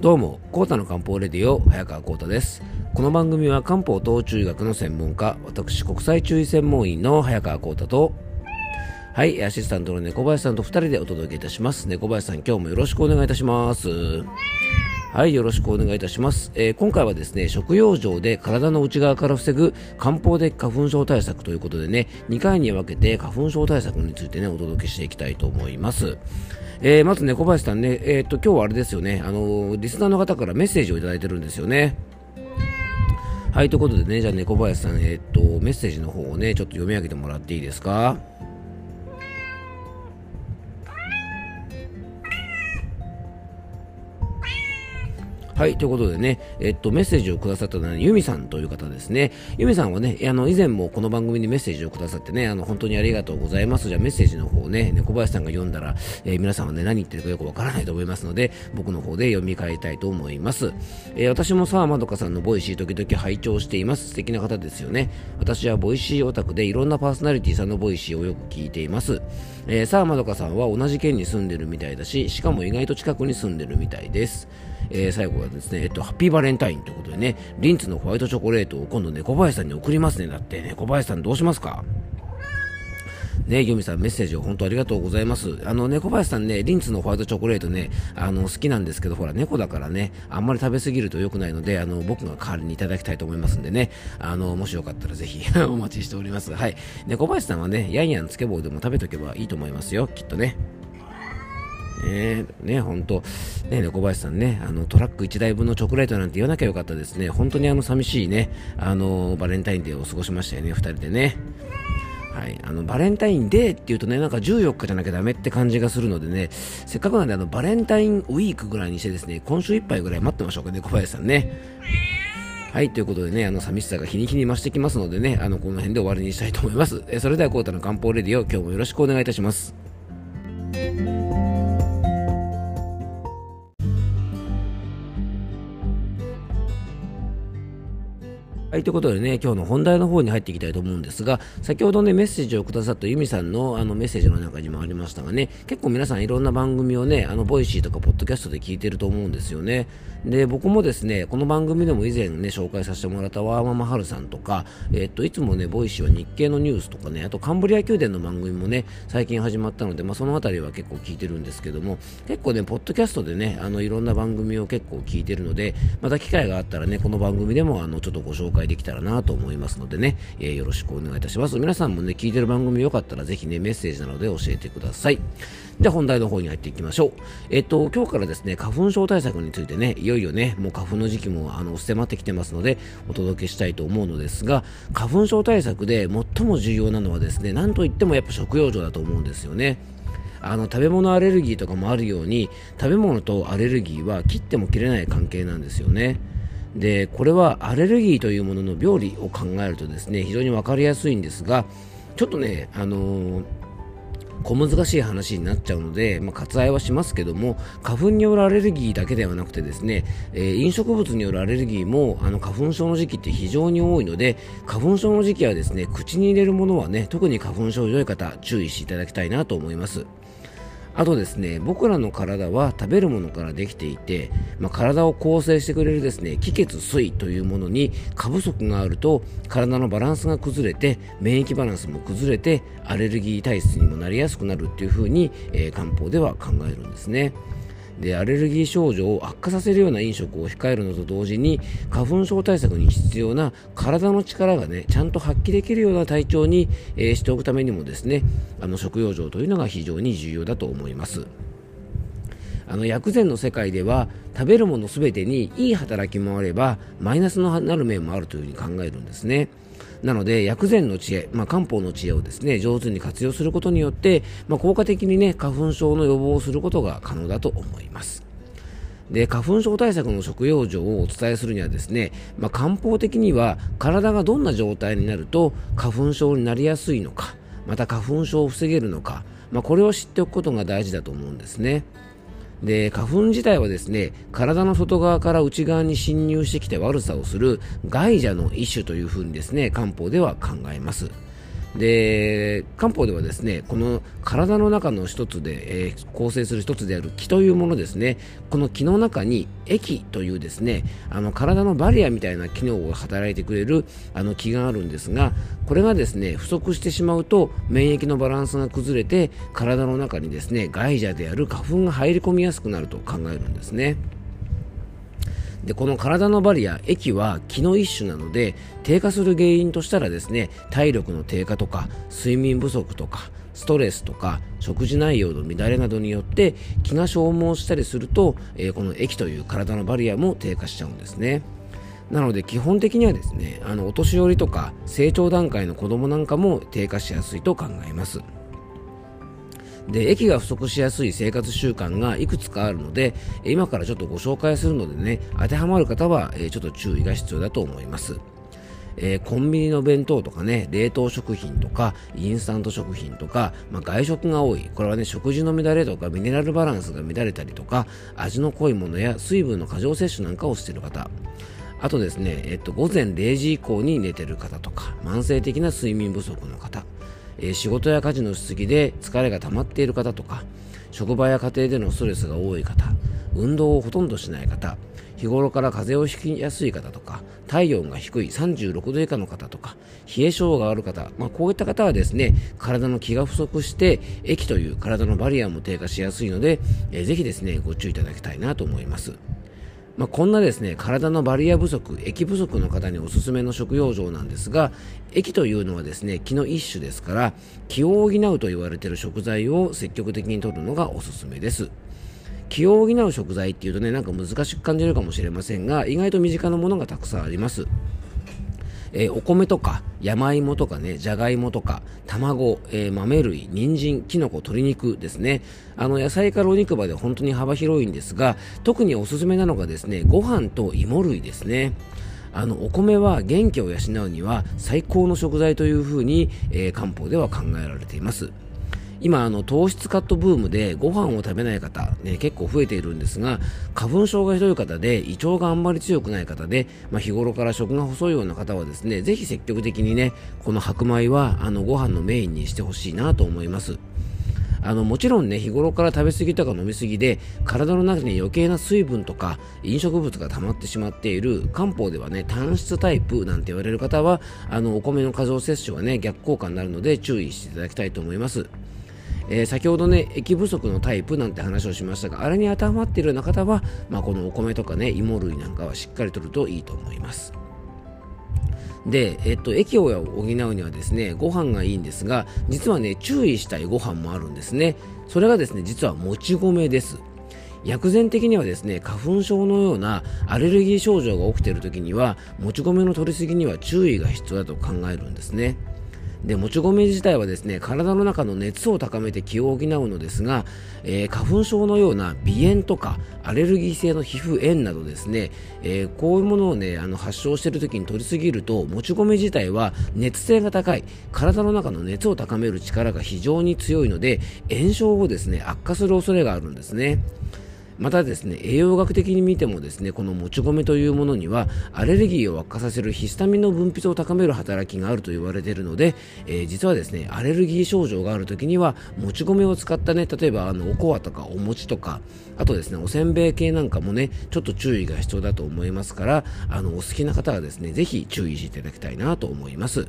どうも、コータの漢方レディオ、早川コータです。この番組は漢方と中医学の専門家、私、国際中医専門医の早川コータと、はい、アシスタントの猫林さんと2人でお届けいたします。猫林さん、今日もよろしくお願いいたします。はい、よろしくお願いいたします。えー、今回はですね、食用上で体の内側から防ぐ漢方的花粉症対策ということでね、2回に分けて花粉症対策についてね、お届けしていきたいと思います。えー、まず猫林さんね、えー、っと、今日はあれですよね、あのリスナーの方からメッセージをいただいてるんですよね。はい、ということでね、じゃあ猫林さん、え、っと、メッセージの方をね、ちょっと読み上げてもらっていいですか？はい、ということでね、えっと、メッセージをくださったのは、ユミさんという方ですね。ユミさんはね、あの、以前もこの番組にメッセージをくださってね、あの、本当にありがとうございます。じゃあメッセージの方をね、猫林さんが読んだら、えー、皆さんはね、何言ってるかよくわからないと思いますので、僕の方で読み替えたいと思います。えー、私も沢まどかさんの Voicy時々拝聴しています。素敵な方ですよね。私は Voicyオタクでいろんなパーソナリティさんの Voicyをよく聞いています。えー、沢まどかさんは同じ県に住んでるみたいだし、しかも意外と近くに住んでるみたいです。えー、最後はですね、えっと、ハッピーバレンタインということでね、リンツのホワイトチョコレートを今度猫林さんに送りますね。だって、猫林さんどうしますか？ね、ユミさんメッセージを本当ありがとうございます。あの、猫林さんね、リンツのホワイトチョコレートね、あの、好きなんですけど、ほら、猫だからね、あんまり食べ過ぎると良くないので、あの、僕が代わりにいただきたいと思いますんでね、あの、もしよかったらぜひ お待ちしております。はい。猫林さんはね、ヤンヤンつけ棒でも食べとけばいいと思いますよ、きっとね。ねね、本当、ね、猫林さんね、あの、トラック1台分のチョコレートなんて言わなきゃよかったですね。本当にあの、寂しいね、あの、バレンタインデーを過ごしましたよね、2人でね。はい、あのバレンタインデーっていうとねなんか14日じゃなきゃダメって感じがするのでねせっかくなんであのバレンタインウィークぐらいにしてですね今週いっぱいぐらい待ってましょうかね小林さんねはいということでねあの寂しさが日に日に増してきますのでねあのこの辺で終わりにしたいと思いますえそれではコータの漢方レディオ今日もよろしくお願いいたしますはい、ということでね、今日の本題の方に入っていきたいと思うんですが、先ほどね、メッセージをくださったユミさんのあのメッセージの中にもありましたがね、結構皆さんいろんな番組をね、あの、 Voicyとかポッドキャストで聞いてると思うんですよね。で、僕もですね、この番組でも以前ね、紹介させてもらったワーママはるさんとか、えっと、いつもね、 Voicyは日経のニュースとかね、あとカンブリア宮殿の番組もね、最近始まったので、まあ、そのあたりは結構聞いてるんですけども、結構ね、ポッドキャストでね、あの、いろんな番組を結構聞いてるので、また機会があったらね、この番組でもあの、ちょっとご紹介介できたらなと思いますのでね、えー、よろしくお願いいたします。皆さんもね、聞いてる番組よかったらぜひね、メッセージなどで教えてください。で、本題の方に入っていきましょう。えっと、今日からですね、花粉症対策についてね、いよいよね、もう花粉の時期も、あの、迫ってきてますので、お届けしたいと思うのですが、花粉症対策で最も重要なのはですね、なんといってもやっぱ食用状だと思うんですよね。あの食べ物アレルギーとかもあるように食べ物とアレルギーは切っても切れない関係なんですよね。でこれはアレルギーというものの病理を考えるとですね非常に分かりやすいんですがちょっとね、あのー、小難しい話になっちゃうので、まあ、割愛はしますけども花粉によるアレルギーだけではなくてですね、えー、飲食物によるアレルギーもあの花粉症の時期って非常に多いので花粉症の時期はですね口に入れるものはね特に花粉症良い方注意していただきたいなと思います。あとですね、僕らの体は食べるものからできていて、まあ、体を構成してくれるですね、気血水というものに過不足があると、体のバランスが崩れて、免疫バランスも崩れて、アレルギー体質にもなりやすくなるっていうふうに、えー、漢方では考えるんですね。でアレルギー症状を悪化させるような飲食を控えるのと同時に花粉症対策に必要な体の力がねちゃんと発揮できるような体調に、えー、しておくためにもですねあの食用状というのが非常に重要だと思います。あの薬膳の世界では食べるもの全てにいい働きもあればマイナスのなる面もあるというふに考えるんですね。なので薬膳の知恵、まあ、漢方の知恵をですね上手に活用することによって、まあ、効果的にね花粉症の予防をすることが可能だと思いますで花粉症対策の食用状をお伝えするにはですね、まあ、漢方的には体がどんな状態になると花粉症になりやすいのかまた花粉症を防げるのか、まあ、これを知っておくことが大事だと思うんですね。で花粉自体はですね体の外側から内側に侵入してきて悪さをする害者の一種というふうにですね漢方では考えます。で漢方ではですねこの体の中の一つで、えー、構成する一つである気というものですねこの気の中に液というですねあの体のバリアみたいな機能を働いてくれるあの気があるんですがこれがですね不足してしまうと免疫のバランスが崩れて体の中にですね害者である花粉が入り込みやすくなると考えるんですね。でこの体のバリア液は気の一種なので低下する原因としたらですね体力の低下とか睡眠不足とかストレスとか食事内容の乱れなどによって気が消耗したりすると、えー、この液という体のバリアも低下しちゃうんですね。なので基本的にはですねあのお年寄りとか成長段階の子供なんかも低下しやすいと考えます。で液が不足しやすい生活習慣がいくつかあるので今からちょっとご紹介するのでね当てはまる方はちょっと注意が必要だと思いますえー、コンビニの弁当とかね、冷凍食品とか、インスタント食品とか、まあ、外食が多い。これはね、食事の乱れとか、ミネラルバランスが乱れたりとか、味の濃いものや水分の過剰摂取なんかをしている方。あとですね、えっと、午前0時以降に寝てる方とか、慢性的な睡眠不足の方。えー、仕事や家事のしすぎで疲れが溜まっている方とか職場や家庭でのストレスが多い方運動をほとんどしない方日頃から風邪をひきやすい方とか体温が低い36度以下の方とか冷え性がある方、まあ、こういった方はですね体の気が不足して液という体のバリアも低下しやすいので、えー、ぜひですねご注意いただきたいなと思います。まあ、こんなですね体のバリア不足、液不足の方におすすめの食用場なんですが液というのはですね気の一種ですから気を補うと言われている食材を積極的に摂るのがおすすめです。気を補う食材っていうとねなんか難しく感じるかもしれませんが意外と身近なものがたくさんあります。えー、お米とか山芋とかね、じゃがいもとか、卵、えー、豆類、人参、きのこ、鶏肉ですね。あの、野菜からお肉まで本当に幅広いんですが、特におすすめなのがですね、ご飯と芋類ですね。あのお米は元気を養うには最高の食材というふうに、えー、漢方では考えられています。今あの糖質カットブームでご飯を食べない方、ね、結構増えているんですが花粉症がひどい方で胃腸があんまり強くない方で、まあ、日頃から食が細いような方はですねぜひ積極的にねこの白米はあのご飯のメインにしてほしいなと思います。あのもちろんね日頃から食べ過ぎとか飲み過ぎで体の中に余計な水分とか飲食物が溜まってしまっている漢方ではね単質タイプなんて言われる方はあのお米の過剰摂取はね逆効果になるので注意していただきたいと思います。えー、先ほどね液不足のタイプなんて話をしましたがあれに当てはまっているような方は、まあ、このお米とかね芋類なんかはしっかりとるといいと思います。で、えっと、液を補うにはですねご飯がいいんですが実はね注意したいご飯もあるんですね。それがですね実はもち米です。薬膳的にはですね花粉症のようなアレルギー症状が起きている時にはもち米の取りすぎには注意が必要だと考えるんですね。でもち米自体はですね体の中の熱を高めて気を補うのですが、えー、花粉症のような鼻炎とかアレルギー性の皮膚炎などですね、えー、こういうものをねあの発症している時に取りすぎるともち米自体は熱性が高い体の中の熱を高める力が非常に強いので炎症をですね悪化する恐れがあるんですね。またですね栄養学的に見てもですねこのもち米というものにはアレルギーを悪化させるヒスタミンの分泌を高める働きがあると言われているので、えー、実はですねアレルギー症状がある時にはもち米を使ったね例えばあのおこわとかお餅とかあとですねおせんべい系なんかもねちょっと注意が必要だと思いますからあのお好きな方はですねぜひ注意していただきたいなと思います。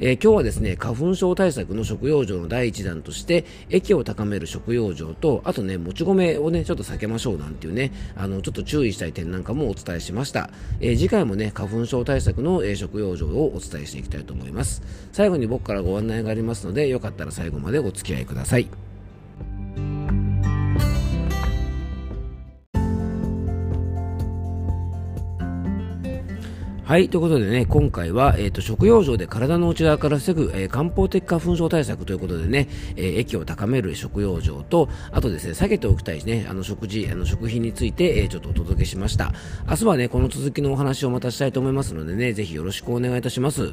えー、今日はですね花粉症対策の食用場の第1弾として液を高める食用場とあとねもち米をねちょっと避けましょうなんていうねあのちょっと注意したい点なんかもお伝えしました、えー、次回もね花粉症対策の、え、食用場をお伝えしていきたいと思います。最後に僕からご案内がありますのでよかったら最後までお付き合いください。はい、ということでね、今回は、えっ、ー、と、食用場で体の内側から防ぐ、えー、漢方的花粉症対策ということでね、えー、液を高める食用場と、あとですね、避けておきたいね、あの、食事、あの、食品について、えー、ちょっとお届けしました。明日はね、この続きのお話をまたしたいと思いますのでね、ぜひよろしくお願いいたします。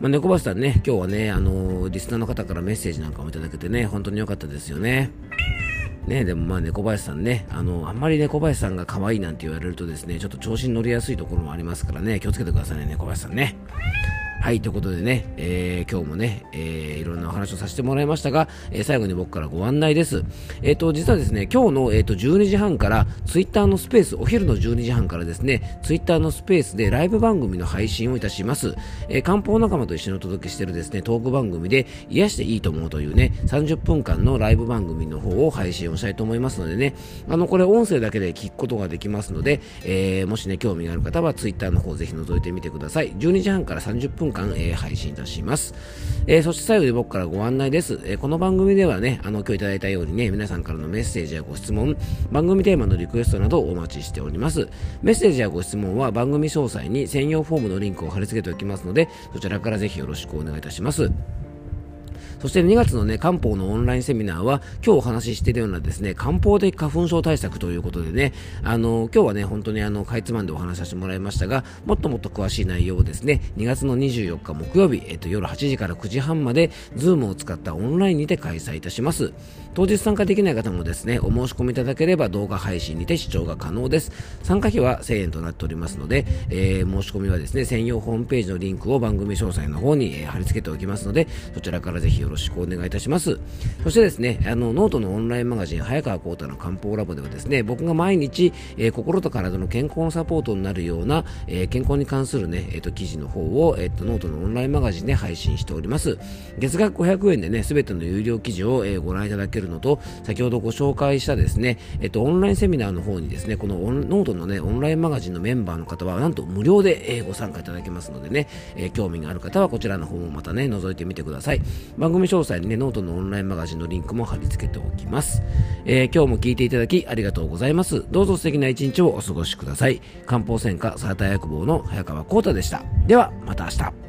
まあ、猫橋さんね、今日はね、あのリスナーの方からメッセージなんかもいただけてね、本当に良かったですよね。ね、でもまあ猫林さんね、あの、あんまり猫林さんが可愛いなんて言われるとですね、ちょっと調子に乗りやすいところもありますからね、気をつけてくださいね、猫林さんね。はい、ということでね、えー、今日もね、えー、いろんなお話をさせてもらいましたが、えー、最後に僕からご案内です。えっ、ー、と、実はですね、今日の、えーと、12時半から、ツイッターのスペース、お昼の12時半からですね、ツイッターのスペースでライブ番組の配信をいたします。えー、漢方仲間と一緒にお届けしてるですね、トーク番組で、癒していいと思うというね、30分間のライブ番組の方を配信をしたいと思いますのでね、あの、これ音声だけで聞くことができますので、えー、もしね、興味がある方はツイッターの方ぜひ覗いてみてください。12時半から30分間、えー、配信いたします。えー、そして最後に僕からご案内です。えー、この番組ではね、あの、今日いただいたようにね、皆さんからのメッセージやご質問、番組テーマのリクエストなどお待ちしております。メッセージやご質問は番組詳細に専用フォームのリンクを貼り付けておきますので、そちらからぜひよろしくお願いいたします。そして2月のね、漢方のオンラインセミナーは、今日お話ししているようなですね、漢方的花粉症対策ということでね、あの、今日はね、本当にあの、かいつまんでお話しさせてもらいましたが、もっともっと詳しい内容をですね、2月の24日木曜日、えっと、夜8時から9時半まで、 Zoomを使ったオンラインにて開催いたします。当日参加できない方もですね、お申し込みいただければ動画配信にて視聴が可能です。参加費は1000円となっておりますので、えー、申し込みはですね、専用ホームページのリンクを番組詳細の方に、貼り付けておきますので、そちらからぜひよろしくろしくお願いいたします。そしてですね、あの、ノートのオンラインマガジン、早川幸太の漢方ラボではですね、僕が毎日、えー、心と体の健康のサポートになるような、えー、健康に関するね、えっ、ー、と、記事の方を、えっ、と、ノートのオンラインマガジンで配信しております。月額500円でね、すべての有料記事を、えご覧いただけるのと、先ほどご紹介したですね、えっ、と、オンラインセミナーの方にですね、このノートのね、オンラインマガジンのメンバーの方は、なんと無料で、えご参加いただけますのでね、え興味がある方はこちらの方もまたね、覗いてみてください。番詳細にね、ノートのオンラインマガジンのリンクも貼り付けておきます。えー、今日も聞いていただきありがとうございます。どうぞ素敵な一日をお過ごしください。漢方専科サーター薬房の早川浩太でした。では、また明日。